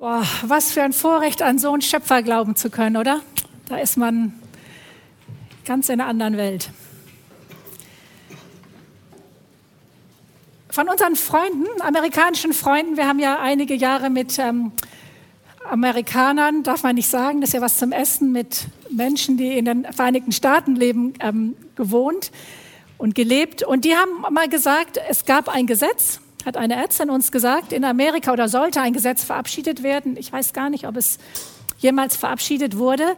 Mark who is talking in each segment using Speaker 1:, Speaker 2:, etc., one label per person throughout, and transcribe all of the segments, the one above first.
Speaker 1: Boah, was für ein Vorrecht, an so einen Schöpfer glauben zu können, oder? Da ist man ganz in einer anderen Welt. Von unseren Freunden, amerikanischen Freunden, wir haben ja einige Jahre mit ähm, Amerikanern, darf man nicht sagen, das ist ja was zum Essen, mit Menschen, die in den Vereinigten Staaten leben, ähm, gewohnt und gelebt. Und die haben mal gesagt, es gab ein Gesetz, hat eine Ärztin uns gesagt, in Amerika oder sollte ein Gesetz verabschiedet werden. Ich weiß gar nicht, ob es jemals verabschiedet wurde,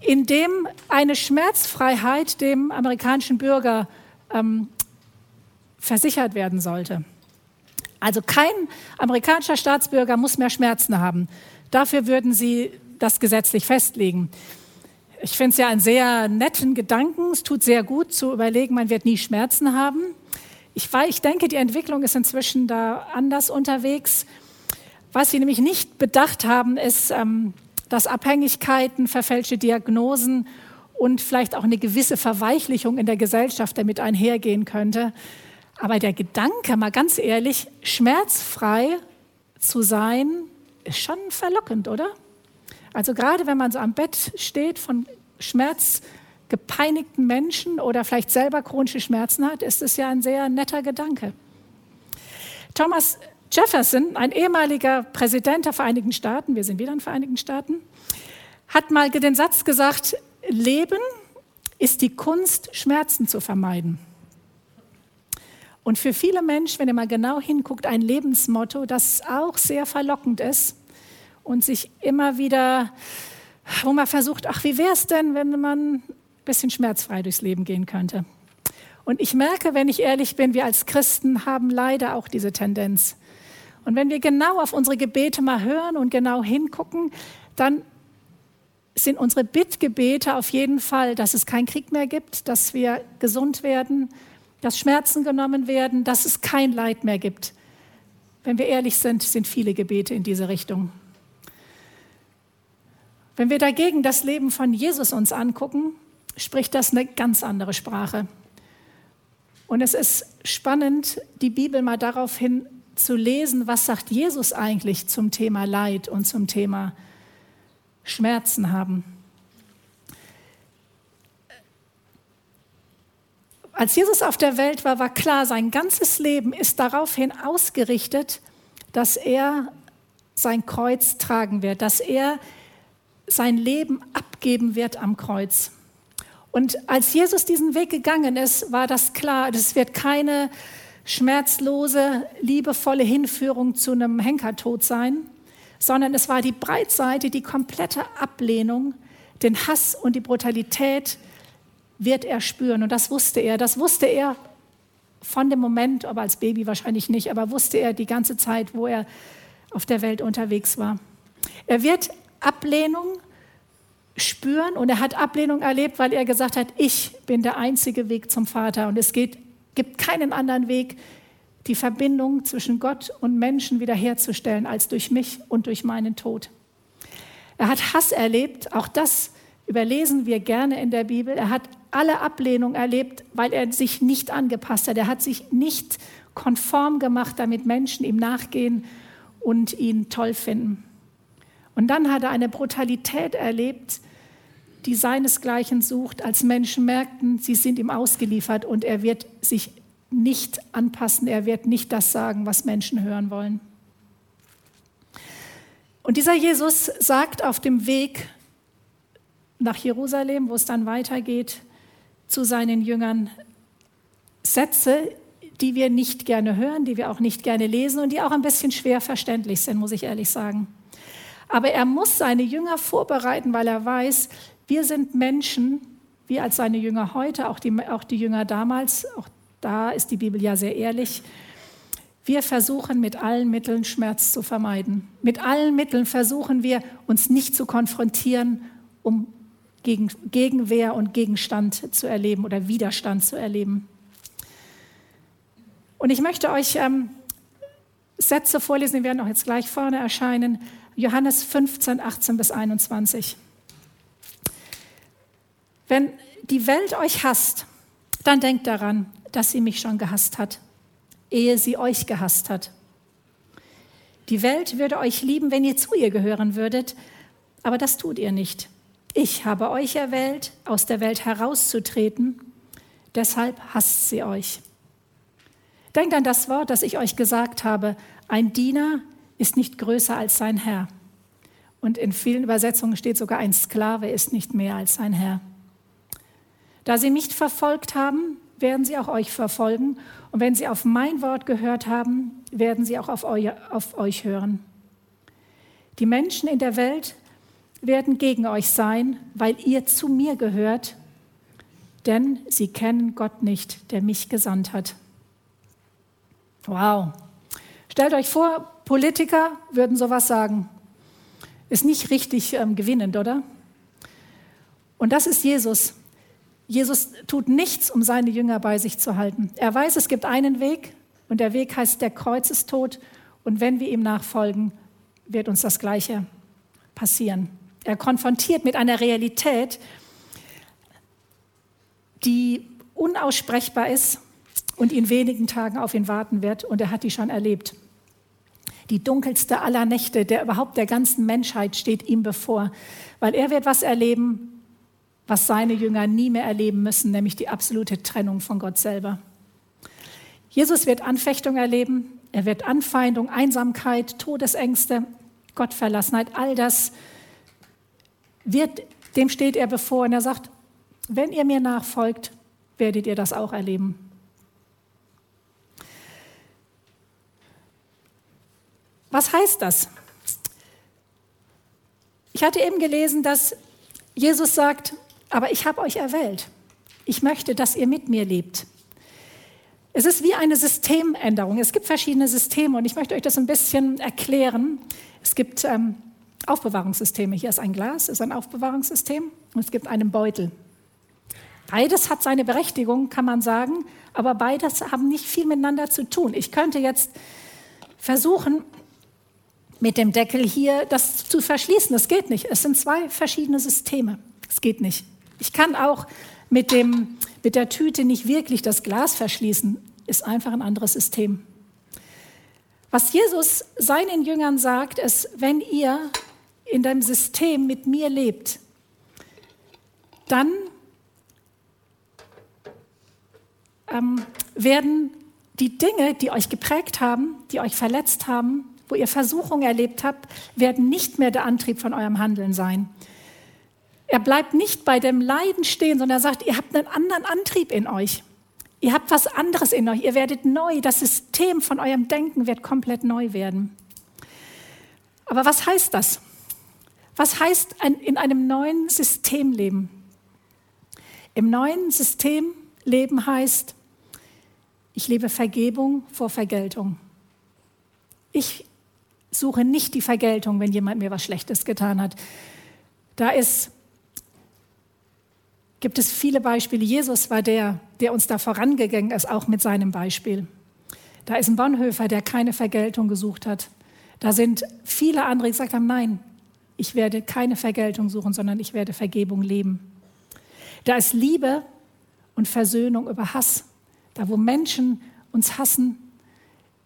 Speaker 1: in dem eine Schmerzfreiheit dem amerikanischen Bürger ähm, versichert werden sollte. Also kein amerikanischer Staatsbürger muss mehr Schmerzen haben. Dafür würden sie das gesetzlich festlegen. Ich finde es ja einen sehr netten Gedanken. Es tut sehr gut zu überlegen, man wird nie Schmerzen haben. Ich, ich denke, die Entwicklung ist inzwischen da anders unterwegs. Was sie nämlich nicht bedacht haben, ist, ähm, dass Abhängigkeiten, verfälschte Diagnosen und vielleicht auch eine gewisse Verweichlichung in der Gesellschaft damit einhergehen könnte. Aber der Gedanke, mal ganz ehrlich, schmerzfrei zu sein, ist schon verlockend, oder? Also gerade wenn man so am Bett steht von Schmerz gepeinigten Menschen oder vielleicht selber chronische Schmerzen hat, ist es ja ein sehr netter Gedanke. Thomas Jefferson, ein ehemaliger Präsident der Vereinigten Staaten, wir sind wieder in den Vereinigten Staaten, hat mal den Satz gesagt, Leben ist die Kunst, Schmerzen zu vermeiden. Und für viele Menschen, wenn ihr mal genau hinguckt, ein Lebensmotto, das auch sehr verlockend ist und sich immer wieder, wo man versucht, ach, wie wäre es denn, wenn man bisschen schmerzfrei durchs Leben gehen könnte. Und ich merke, wenn ich ehrlich bin, wir als Christen haben leider auch diese Tendenz. Und wenn wir genau auf unsere Gebete mal hören und genau hingucken, dann sind unsere Bittgebete auf jeden Fall, dass es keinen Krieg mehr gibt, dass wir gesund werden, dass Schmerzen genommen werden, dass es kein Leid mehr gibt. Wenn wir ehrlich sind, sind viele Gebete in diese Richtung. Wenn wir dagegen das Leben von Jesus uns angucken, spricht das eine ganz andere Sprache. Und es ist spannend, die Bibel mal daraufhin zu lesen, was sagt Jesus eigentlich zum Thema Leid und zum Thema Schmerzen haben. Als Jesus auf der Welt war, war klar, sein ganzes Leben ist daraufhin ausgerichtet, dass er sein Kreuz tragen wird, dass er sein Leben abgeben wird am Kreuz. Und als Jesus diesen Weg gegangen ist, war das klar, das wird keine schmerzlose, liebevolle Hinführung zu einem Henkertod sein, sondern es war die Breitseite, die komplette Ablehnung, den Hass und die Brutalität wird er spüren. Und das wusste er. Das wusste er von dem Moment, aber als Baby wahrscheinlich nicht, aber wusste er die ganze Zeit, wo er auf der Welt unterwegs war. Er wird Ablehnung spüren und er hat Ablehnung erlebt, weil er gesagt hat, ich bin der einzige Weg zum Vater und es geht, gibt keinen anderen Weg, die Verbindung zwischen Gott und Menschen wiederherzustellen, als durch mich und durch meinen Tod. Er hat Hass erlebt, auch das überlesen wir gerne in der Bibel. Er hat alle Ablehnung erlebt, weil er sich nicht angepasst hat. Er hat sich nicht konform gemacht, damit Menschen ihm nachgehen und ihn toll finden. Und dann hat er eine Brutalität erlebt, die seinesgleichen sucht, als Menschen merkten, sie sind ihm ausgeliefert und er wird sich nicht anpassen, er wird nicht das sagen, was Menschen hören wollen. Und dieser Jesus sagt auf dem Weg nach Jerusalem, wo es dann weitergeht, zu seinen Jüngern Sätze, die wir nicht gerne hören, die wir auch nicht gerne lesen und die auch ein bisschen schwer verständlich sind, muss ich ehrlich sagen. Aber er muss seine Jünger vorbereiten, weil er weiß, wir sind Menschen, wir als seine Jünger heute, auch die, auch die Jünger damals, auch da ist die Bibel ja sehr ehrlich. Wir versuchen mit allen Mitteln Schmerz zu vermeiden. Mit allen Mitteln versuchen wir, uns nicht zu konfrontieren, um gegen, Gegenwehr und Gegenstand zu erleben oder Widerstand zu erleben. Und ich möchte euch ähm, Sätze vorlesen, die werden auch jetzt gleich vorne erscheinen. Johannes 15, 18 bis 21. Wenn die Welt euch hasst, dann denkt daran, dass sie mich schon gehasst hat, ehe sie euch gehasst hat. Die Welt würde euch lieben, wenn ihr zu ihr gehören würdet, aber das tut ihr nicht. Ich habe euch erwählt, aus der Welt herauszutreten, deshalb hasst sie euch. Denkt an das Wort, das ich euch gesagt habe, ein Diener ist nicht größer als sein Herr. Und in vielen Übersetzungen steht sogar, ein Sklave ist nicht mehr als sein Herr. Da sie mich verfolgt haben, werden sie auch euch verfolgen. Und wenn sie auf mein Wort gehört haben, werden sie auch auf, eu auf euch hören. Die Menschen in der Welt werden gegen euch sein, weil ihr zu mir gehört, denn sie kennen Gott nicht, der mich gesandt hat. Wow. Stellt euch vor, Politiker würden sowas sagen. Ist nicht richtig ähm, gewinnend, oder? Und das ist Jesus. Jesus tut nichts, um seine Jünger bei sich zu halten. Er weiß, es gibt einen Weg und der Weg heißt der Kreuzestod. Und wenn wir ihm nachfolgen, wird uns das Gleiche passieren. Er konfrontiert mit einer Realität, die unaussprechbar ist und in wenigen Tagen auf ihn warten wird. Und er hat die schon erlebt. Die dunkelste aller Nächte, der überhaupt der ganzen Menschheit steht ihm bevor, weil er wird was erleben, was seine Jünger nie mehr erleben müssen, nämlich die absolute Trennung von Gott selber. Jesus wird Anfechtung erleben, er wird Anfeindung, Einsamkeit, Todesängste, Gottverlassenheit, all das wird, dem steht er bevor und er sagt, wenn ihr mir nachfolgt, werdet ihr das auch erleben. Was heißt das? Ich hatte eben gelesen, dass Jesus sagt, aber ich habe euch erwählt. Ich möchte, dass ihr mit mir lebt. Es ist wie eine Systemänderung. Es gibt verschiedene Systeme und ich möchte euch das ein bisschen erklären. Es gibt ähm, Aufbewahrungssysteme. Hier ist ein Glas, ist ein Aufbewahrungssystem und es gibt einen Beutel. Beides hat seine Berechtigung, kann man sagen, aber beides haben nicht viel miteinander zu tun. Ich könnte jetzt versuchen, mit dem Deckel hier das zu verschließen. Das geht nicht. Es sind zwei verschiedene Systeme. Es geht nicht. Ich kann auch mit, dem, mit der Tüte nicht wirklich das Glas verschließen, ist einfach ein anderes System. Was Jesus seinen Jüngern sagt, ist, wenn ihr in dem System mit mir lebt, dann ähm, werden die Dinge, die euch geprägt haben, die euch verletzt haben, wo ihr Versuchungen erlebt habt, werden nicht mehr der Antrieb von eurem Handeln sein. Er bleibt nicht bei dem Leiden stehen, sondern er sagt, ihr habt einen anderen Antrieb in euch. Ihr habt was anderes in euch. Ihr werdet neu. Das System von eurem Denken wird komplett neu werden. Aber was heißt das? Was heißt in einem neuen System leben? Im neuen System leben heißt, ich lebe Vergebung vor Vergeltung. Ich suche nicht die Vergeltung, wenn jemand mir was Schlechtes getan hat. Da ist gibt es viele Beispiele. Jesus war der, der uns da vorangegangen ist, auch mit seinem Beispiel. Da ist ein Bonhoeffer, der keine Vergeltung gesucht hat. Da sind viele andere, die gesagt haben, nein, ich werde keine Vergeltung suchen, sondern ich werde Vergebung leben. Da ist Liebe und Versöhnung über Hass. Da, wo Menschen uns hassen,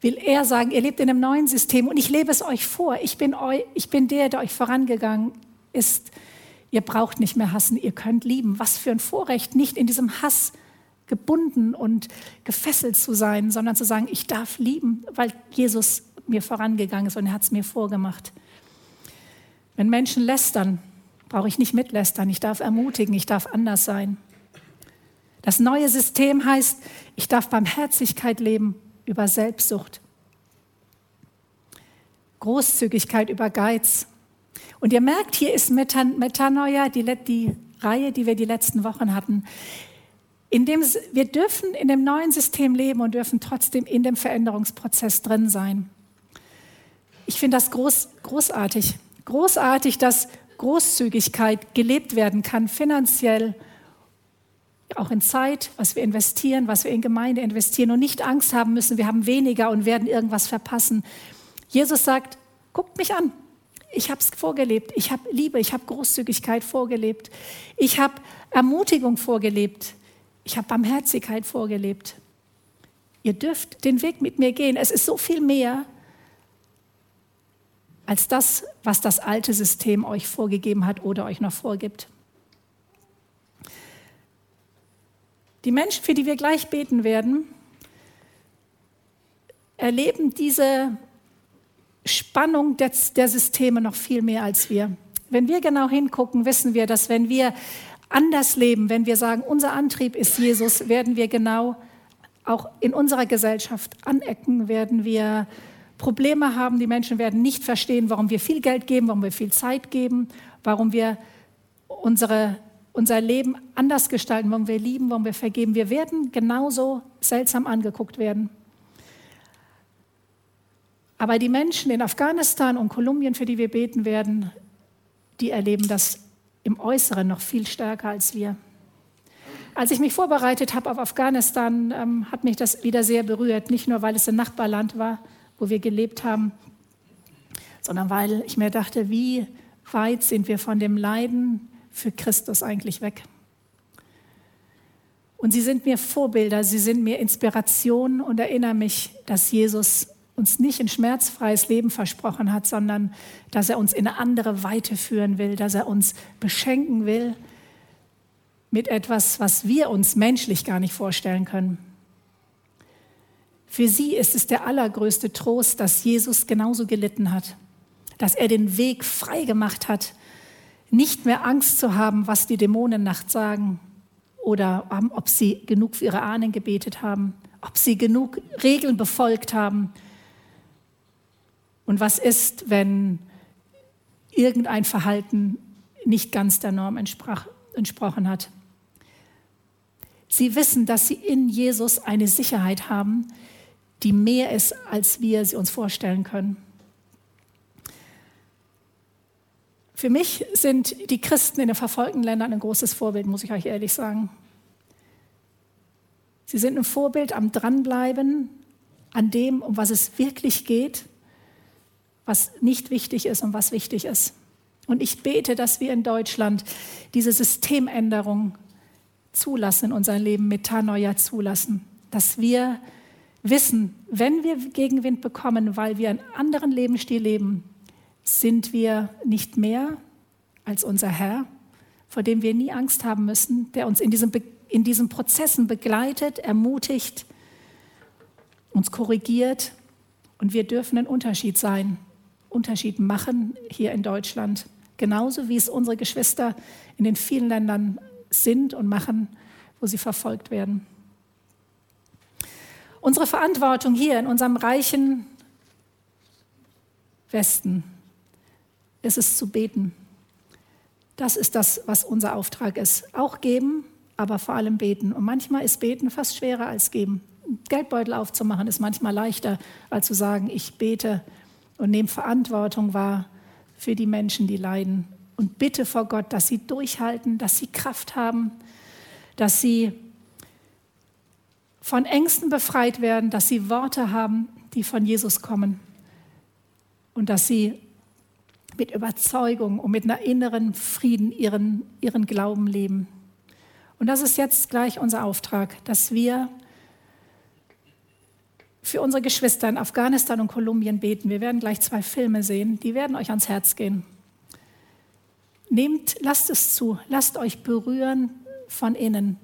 Speaker 1: will er sagen, ihr lebt in einem neuen System und ich lebe es euch vor. Ich bin, eu, ich bin der, der euch vorangegangen ist. Ihr braucht nicht mehr hassen, ihr könnt lieben. Was für ein Vorrecht, nicht in diesem Hass gebunden und gefesselt zu sein, sondern zu sagen, ich darf lieben, weil Jesus mir vorangegangen ist und er hat es mir vorgemacht. Wenn Menschen lästern, brauche ich nicht mitlästern, ich darf ermutigen, ich darf anders sein. Das neue System heißt, ich darf Barmherzigkeit leben über Selbstsucht, Großzügigkeit über Geiz, und ihr merkt, hier ist Metanoia, die, die Reihe, die wir die letzten Wochen hatten. In dem, wir dürfen in dem neuen System leben und dürfen trotzdem in dem Veränderungsprozess drin sein. Ich finde das groß, großartig. Großartig, dass Großzügigkeit gelebt werden kann, finanziell, auch in Zeit, was wir investieren, was wir in Gemeinde investieren und nicht Angst haben müssen, wir haben weniger und werden irgendwas verpassen. Jesus sagt, guckt mich an, ich habe es vorgelebt. Ich habe Liebe, ich habe Großzügigkeit vorgelebt. Ich habe Ermutigung vorgelebt. Ich habe Barmherzigkeit vorgelebt. Ihr dürft den Weg mit mir gehen. Es ist so viel mehr als das, was das alte System euch vorgegeben hat oder euch noch vorgibt. Die Menschen, für die wir gleich beten werden, erleben diese Spannung der, der Systeme noch viel mehr als wir. Wenn wir genau hingucken, wissen wir, dass wenn wir anders leben, wenn wir sagen, unser Antrieb ist Jesus, werden wir genau auch in unserer Gesellschaft anecken, werden wir Probleme haben. Die Menschen werden nicht verstehen, warum wir viel Geld geben, warum wir viel Zeit geben, warum wir unsere, unser Leben anders gestalten, warum wir lieben, warum wir vergeben. Wir werden genauso seltsam angeguckt werden. Aber die Menschen in Afghanistan und Kolumbien, für die wir beten werden, die erleben das im Äußeren noch viel stärker als wir. Als ich mich vorbereitet habe auf Afghanistan, ähm, hat mich das wieder sehr berührt. Nicht nur, weil es ein Nachbarland war, wo wir gelebt haben, sondern weil ich mir dachte, wie weit sind wir von dem Leiden für Christus eigentlich weg? Und sie sind mir Vorbilder, sie sind mir Inspiration und erinnern mich, dass Jesus uns nicht ein schmerzfreies Leben versprochen hat, sondern dass er uns in eine andere Weite führen will, dass er uns beschenken will mit etwas, was wir uns menschlich gar nicht vorstellen können. Für sie ist es der allergrößte Trost, dass Jesus genauso gelitten hat, dass er den Weg frei gemacht hat, nicht mehr Angst zu haben, was die Dämonen nachts sagen oder ob sie genug für ihre Ahnen gebetet haben, ob sie genug Regeln befolgt haben und was ist, wenn irgendein Verhalten nicht ganz der Norm entsprach, entsprochen hat. Sie wissen, dass sie in Jesus eine Sicherheit haben, die mehr ist, als wir sie uns vorstellen können. Für mich sind die Christen in den verfolgten Ländern ein großes Vorbild, muss ich euch ehrlich sagen. Sie sind ein Vorbild am Dranbleiben, an dem, um was es wirklich geht was nicht wichtig ist und was wichtig ist. Und ich bete, dass wir in Deutschland diese Systemänderung zulassen in unser Leben, Metanoia zulassen, dass wir wissen, wenn wir Gegenwind bekommen, weil wir einen anderen Lebensstil leben, sind wir nicht mehr als unser Herr, vor dem wir nie Angst haben müssen, der uns in diesen, in diesen Prozessen begleitet, ermutigt, uns korrigiert und wir dürfen ein Unterschied sein Unterschied machen hier in Deutschland. Genauso wie es unsere Geschwister in den vielen Ländern sind und machen, wo sie verfolgt werden. Unsere Verantwortung hier in unserem reichen Westen ist es zu beten. Das ist das, was unser Auftrag ist. Auch geben, aber vor allem beten. Und manchmal ist beten fast schwerer als geben. Geldbeutel aufzumachen ist manchmal leichter, als zu sagen, ich bete und nehmt Verantwortung wahr für die Menschen, die leiden. Und bitte vor Gott, dass sie durchhalten, dass sie Kraft haben, dass sie von Ängsten befreit werden, dass sie Worte haben, die von Jesus kommen und dass sie mit Überzeugung und mit einer inneren Frieden ihren, ihren Glauben leben. Und das ist jetzt gleich unser Auftrag, dass wir für unsere Geschwister in Afghanistan und Kolumbien beten. Wir werden gleich zwei Filme sehen, die werden euch ans Herz gehen. Nehmt, lasst es zu, lasst euch berühren von innen,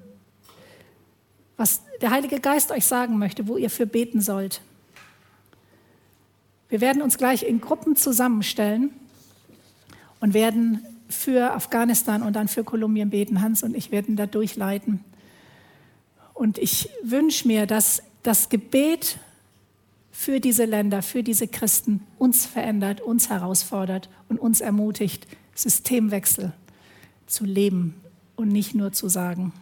Speaker 1: was der Heilige Geist euch sagen möchte, wo ihr für beten sollt. Wir werden uns gleich in Gruppen zusammenstellen und werden für Afghanistan und dann für Kolumbien beten. Hans und ich werden da durchleiten. Und ich wünsche mir, dass das Gebet für diese Länder, für diese Christen uns verändert, uns herausfordert und uns ermutigt, Systemwechsel zu leben und nicht nur zu sagen.